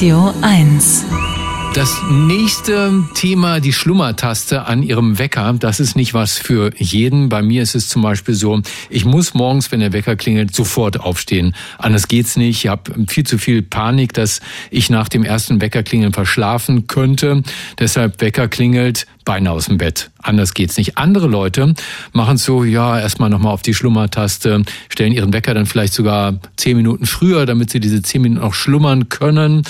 Radio 1. Das nächste Thema, die Schlummertaste an Ihrem Wecker, das ist nicht was für jeden. Bei mir ist es zum Beispiel so, ich muss morgens, wenn der Wecker klingelt, sofort aufstehen. Anders geht's nicht. Ich habe viel zu viel Panik, dass ich nach dem ersten Weckerklingeln verschlafen könnte. Deshalb Wecker klingelt, Beine aus dem Bett. Anders geht's nicht. Andere Leute machen so, ja, erstmal nochmal auf die Schlummertaste, stellen ihren Wecker dann vielleicht sogar zehn Minuten früher, damit sie diese zehn Minuten auch schlummern können.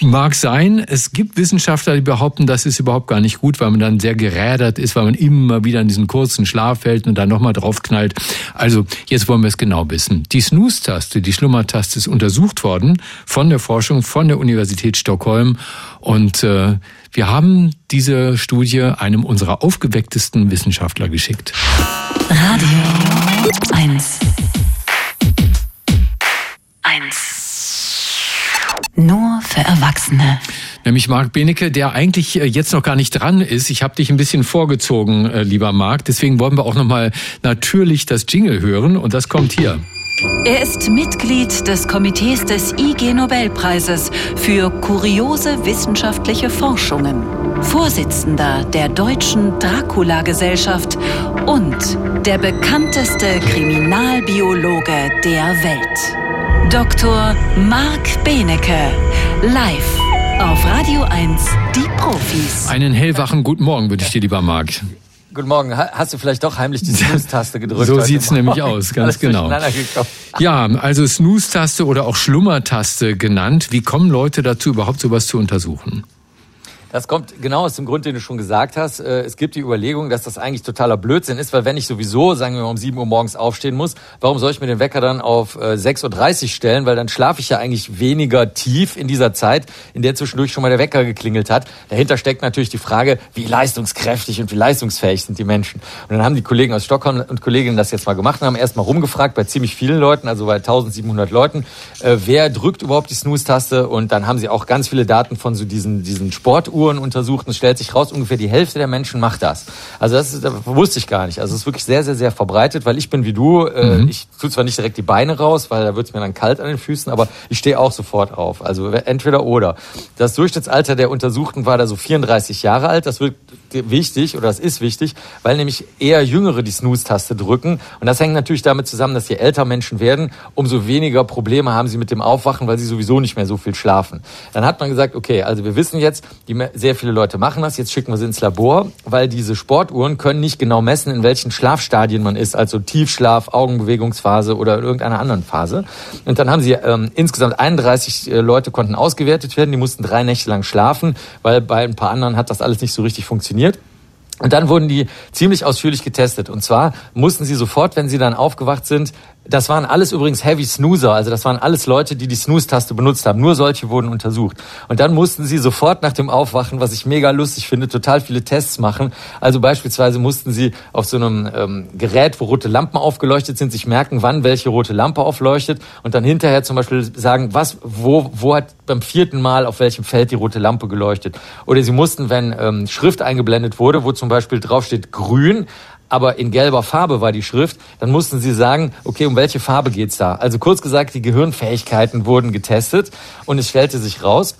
Mag sein. Es gibt Wissenschaftler, die behaupten, das ist überhaupt gar nicht gut, weil man dann sehr gerädert ist, weil man immer wieder in diesen kurzen Schlaf fällt und dann nochmal draufknallt. Also jetzt wollen wir es genau wissen. Die Snooze-Taste, die Schlummertaste ist untersucht worden von der Forschung von der Universität Stockholm und äh, wir haben diese Studie einem unserer aufgewecktesten Wissenschaftler geschickt. Radio 1. 1. Nur für Erwachsene. Nämlich Marc Benecke, der eigentlich äh, jetzt noch gar nicht dran ist. Ich habe dich ein bisschen vorgezogen, äh, lieber Marc. Deswegen wollen wir auch nochmal natürlich das Jingle hören und das kommt hier. Er ist Mitglied des Komitees des IG Nobelpreises für kuriose wissenschaftliche Forschungen, Vorsitzender der Deutschen Dracula-Gesellschaft und der bekannteste Kriminalbiologe der Welt. Dr. Marc Benecke, live auf Radio 1, die Profis. Einen hellwachen guten Morgen würde ich dir, lieber Marc. Guten Morgen. Hast du vielleicht doch heimlich die Snooze-Taste gedrückt? So sieht's nämlich aus, ganz genau. Ja, also Snooze-Taste oder auch Schlummertaste genannt. Wie kommen Leute dazu, überhaupt sowas zu untersuchen? Das kommt genau aus dem Grund, den du schon gesagt hast. Äh, es gibt die Überlegung, dass das eigentlich totaler Blödsinn ist, weil wenn ich sowieso, sagen wir mal, um 7 Uhr morgens aufstehen muss, warum soll ich mir den Wecker dann auf 6.30 äh, Uhr stellen? Weil dann schlafe ich ja eigentlich weniger tief in dieser Zeit, in der zwischendurch schon mal der Wecker geklingelt hat. Dahinter steckt natürlich die Frage, wie leistungskräftig und wie leistungsfähig sind die Menschen. Und dann haben die Kollegen aus Stockholm und Kolleginnen das jetzt mal gemacht und haben erstmal rumgefragt bei ziemlich vielen Leuten, also bei 1700 Leuten, äh, wer drückt überhaupt die Snooze-Taste? Und dann haben sie auch ganz viele Daten von so diesen, diesen Sportuhren Uhren untersucht und es stellt sich raus, ungefähr die Hälfte der Menschen macht das. Also das, ist, das wusste ich gar nicht. Also es ist wirklich sehr, sehr, sehr verbreitet, weil ich bin wie du, äh, mhm. ich tue zwar nicht direkt die Beine raus, weil da wird es mir dann kalt an den Füßen, aber ich stehe auch sofort auf. Also entweder oder. Das Durchschnittsalter der Untersuchten war da so 34 Jahre alt. Das wird wichtig oder das ist wichtig, weil nämlich eher Jüngere die Snooze-Taste drücken. Und das hängt natürlich damit zusammen, dass je älter Menschen werden, umso weniger Probleme haben sie mit dem Aufwachen, weil sie sowieso nicht mehr so viel schlafen. Dann hat man gesagt, okay, also wir wissen jetzt, die sehr viele Leute machen das. Jetzt schicken wir sie ins Labor, weil diese Sportuhren können nicht genau messen, in welchen Schlafstadien man ist, also Tiefschlaf, Augenbewegungsphase oder in irgendeiner anderen Phase. Und dann haben sie ähm, insgesamt 31 äh, Leute konnten ausgewertet werden. Die mussten drei Nächte lang schlafen, weil bei ein paar anderen hat das alles nicht so richtig funktioniert. Und dann wurden die ziemlich ausführlich getestet. Und zwar mussten sie sofort, wenn sie dann aufgewacht sind, das waren alles übrigens Heavy Snoozer, also das waren alles Leute, die die Snooze-Taste benutzt haben. Nur solche wurden untersucht. Und dann mussten sie sofort nach dem Aufwachen, was ich mega lustig finde, total viele Tests machen. Also beispielsweise mussten sie auf so einem ähm, Gerät, wo rote Lampen aufgeleuchtet sind, sich merken, wann welche rote Lampe aufleuchtet und dann hinterher zum Beispiel sagen, was, wo, wo hat beim vierten Mal auf welchem Feld die rote Lampe geleuchtet. Oder sie mussten, wenn ähm, Schrift eingeblendet wurde, wo zum Beispiel draufsteht grün, aber in gelber Farbe war die Schrift, dann mussten sie sagen, okay, um welche Farbe geht's da? Also kurz gesagt, die Gehirnfähigkeiten wurden getestet und es stellte sich raus,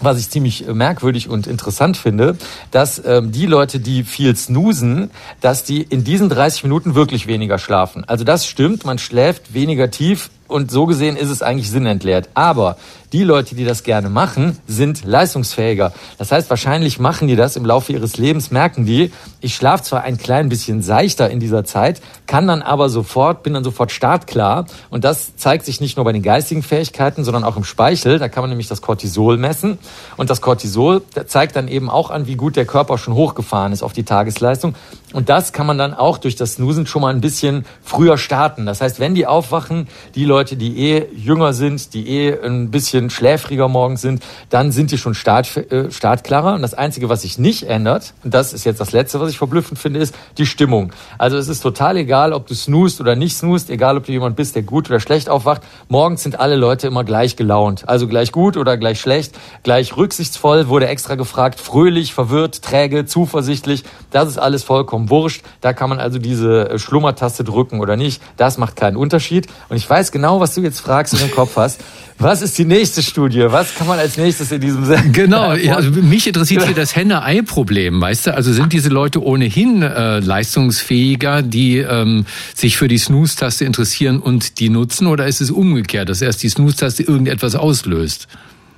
was ich ziemlich merkwürdig und interessant finde, dass ähm, die Leute, die viel snoosen, dass die in diesen 30 Minuten wirklich weniger schlafen. Also das stimmt, man schläft weniger tief und so gesehen ist es eigentlich sinnentleert. Aber die Leute, die das gerne machen, sind leistungsfähiger. Das heißt, wahrscheinlich machen die das im Laufe ihres Lebens, merken die, ich schlafe zwar ein klein bisschen seichter in dieser Zeit, kann dann aber sofort, bin dann sofort startklar. Und das zeigt sich nicht nur bei den geistigen Fähigkeiten, sondern auch im Speichel. Da kann man nämlich das Cortisol messen. Und das Cortisol zeigt dann eben auch an, wie gut der Körper schon hochgefahren ist auf die Tagesleistung. Und das kann man dann auch durch das Snoosen schon mal ein bisschen früher starten. Das heißt, wenn die aufwachen, die Leute, die eh jünger sind, die eh ein bisschen schläfriger morgens sind, dann sind die schon start, äh, startklarer. Und das Einzige, was sich nicht ändert, und das ist jetzt das Letzte, was ich verblüffend finde, ist die Stimmung. Also es ist total egal, ob du snoost oder nicht snoost, egal ob du jemand bist, der gut oder schlecht aufwacht. Morgens sind alle Leute immer gleich gelaunt. Also gleich gut oder gleich schlecht, gleich rücksichtsvoll, wurde extra gefragt, fröhlich, verwirrt, träge, zuversichtlich. Das ist alles vollkommen wurscht. Da kann man also diese äh, Schlummertaste drücken oder nicht. Das macht keinen Unterschied. Und ich weiß genau, genau, was du jetzt fragst und im Kopf hast. Was ist die nächste Studie? Was kann man als nächstes in diesem Sinne? Genau, ja, also mich interessiert hier das Henne-Ei-Problem, weißt du? Also sind diese Leute ohnehin äh, leistungsfähiger, die ähm, sich für die Snooze-Taste interessieren und die nutzen, oder ist es umgekehrt, dass erst die Snooze-Taste irgendetwas auslöst?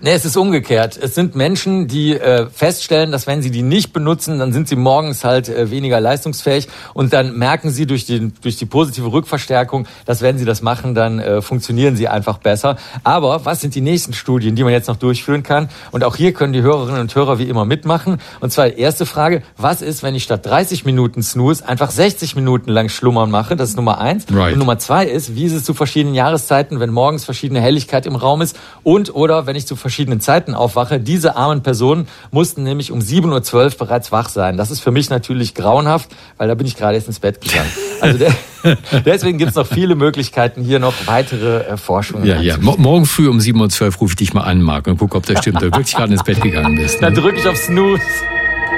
Nee, es ist umgekehrt. Es sind Menschen, die äh, feststellen, dass wenn sie die nicht benutzen, dann sind sie morgens halt äh, weniger leistungsfähig und dann merken sie durch die, durch die positive Rückverstärkung, dass wenn sie das machen, dann äh, funktionieren sie einfach besser. Aber was sind die nächsten Studien, die man jetzt noch durchführen kann? Und auch hier können die Hörerinnen und Hörer wie immer mitmachen. Und zwar erste Frage, was ist, wenn ich statt 30 Minuten Snooze einfach 60 Minuten lang Schlummern mache? Das ist Nummer eins. Right. Und Nummer zwei ist, wie ist es zu verschiedenen Jahreszeiten, wenn morgens verschiedene Helligkeit im Raum ist und oder wenn ich zu verschiedenen Zeiten aufwache. Diese armen Personen mussten nämlich um 7.12 Uhr bereits wach sein. Das ist für mich natürlich grauenhaft, weil da bin ich gerade erst ins Bett gegangen. Also der, deswegen gibt es noch viele Möglichkeiten, hier noch weitere äh, Forschungen Ja, ja. Morgen früh um 7.12 Uhr rufe ich dich mal an, Marc, und gucke, ob das stimmt, ob du wirklich gerade ins Bett gegangen bist. Ne? Dann drücke ich auf Snooze.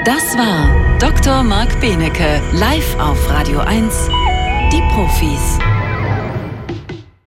Das war Dr. Marc Benecke, live auf Radio 1, die Profis.